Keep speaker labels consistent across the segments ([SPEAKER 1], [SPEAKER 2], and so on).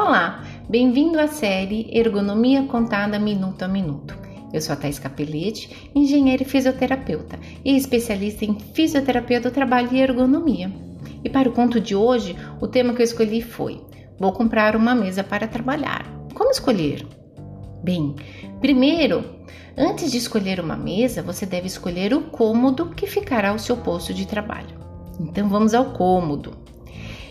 [SPEAKER 1] Olá, bem-vindo à série Ergonomia Contada Minuto a Minuto. Eu sou a Thais Capelete, engenheira e fisioterapeuta e especialista em fisioterapia do trabalho e ergonomia. E para o conto de hoje, o tema que eu escolhi foi: Vou comprar uma mesa para trabalhar. Como escolher? Bem, primeiro, antes de escolher uma mesa, você deve escolher o cômodo que ficará ao seu posto de trabalho. Então vamos ao cômodo.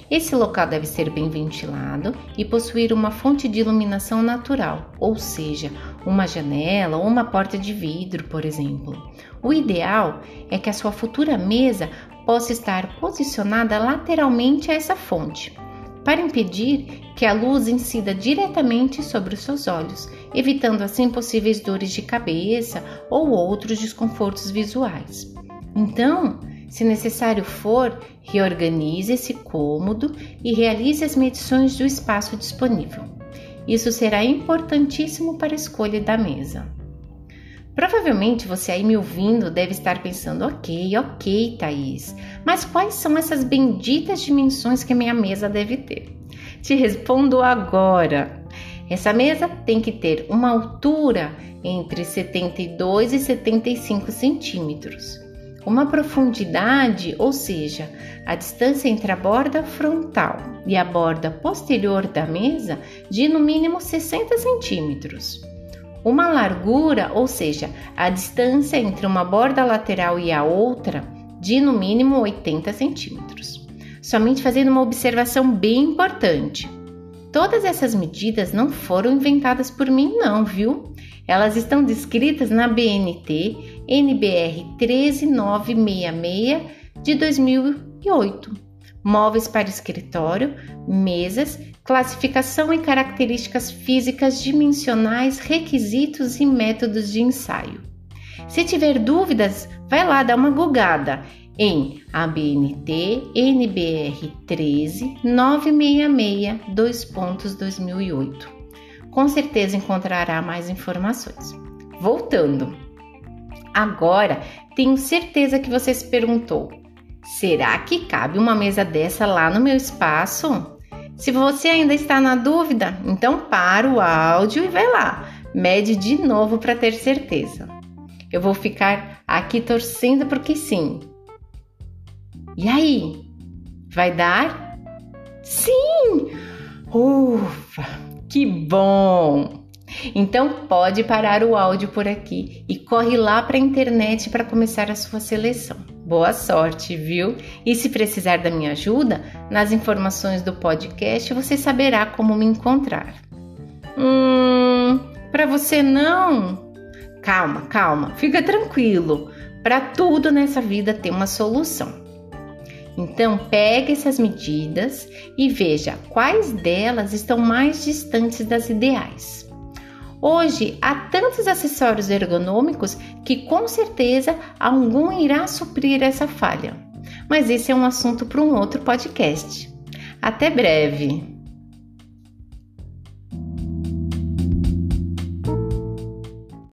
[SPEAKER 1] Esse local deve ser bem ventilado e possuir uma fonte de iluminação natural, ou seja, uma janela ou uma porta de vidro, por exemplo. O ideal é que a sua futura mesa possa estar posicionada lateralmente a essa fonte, para impedir que a luz incida diretamente sobre os seus olhos, evitando assim possíveis dores de cabeça ou outros desconfortos visuais. Então, se necessário for, reorganize esse cômodo e realize as medições do espaço disponível. Isso será importantíssimo para a escolha da mesa. Provavelmente você aí me ouvindo deve estar pensando: ok, ok, Thaís, mas quais são essas benditas dimensões que minha mesa deve ter? Te respondo agora. Essa mesa tem que ter uma altura entre 72 e 75 centímetros uma profundidade, ou seja, a distância entre a borda frontal e a borda posterior da mesa de no mínimo 60 centímetros. Uma largura, ou seja, a distância entre uma borda lateral e a outra de no mínimo 80 centímetros. Somente fazendo uma observação bem importante. Todas essas medidas não foram inventadas por mim, não, viu? Elas estão descritas na BNT NBR 13966 de 2008. Móveis para escritório, mesas, classificação e características físicas dimensionais, requisitos e métodos de ensaio. Se tiver dúvidas, vai lá dar uma gugada em ABNT NBR 13 966 2 pontos 2008. Com certeza encontrará mais informações. Voltando. Agora, tenho certeza que você se perguntou: será que cabe uma mesa dessa lá no meu espaço? Se você ainda está na dúvida, então para o áudio e vai lá, mede de novo para ter certeza. Eu vou ficar aqui torcendo porque sim. E aí? Vai dar? Sim! Ufa, que bom! Então pode parar o áudio por aqui e corre lá para a internet para começar a sua seleção. Boa sorte, viu? E se precisar da minha ajuda, nas informações do podcast você saberá como me encontrar. Hum, para você não? Calma, calma, fica tranquilo. Para tudo nessa vida tem uma solução. Então, pegue essas medidas e veja quais delas estão mais distantes das ideais. Hoje há tantos acessórios ergonômicos que com certeza algum irá suprir essa falha. Mas esse é um assunto para um outro podcast. Até breve!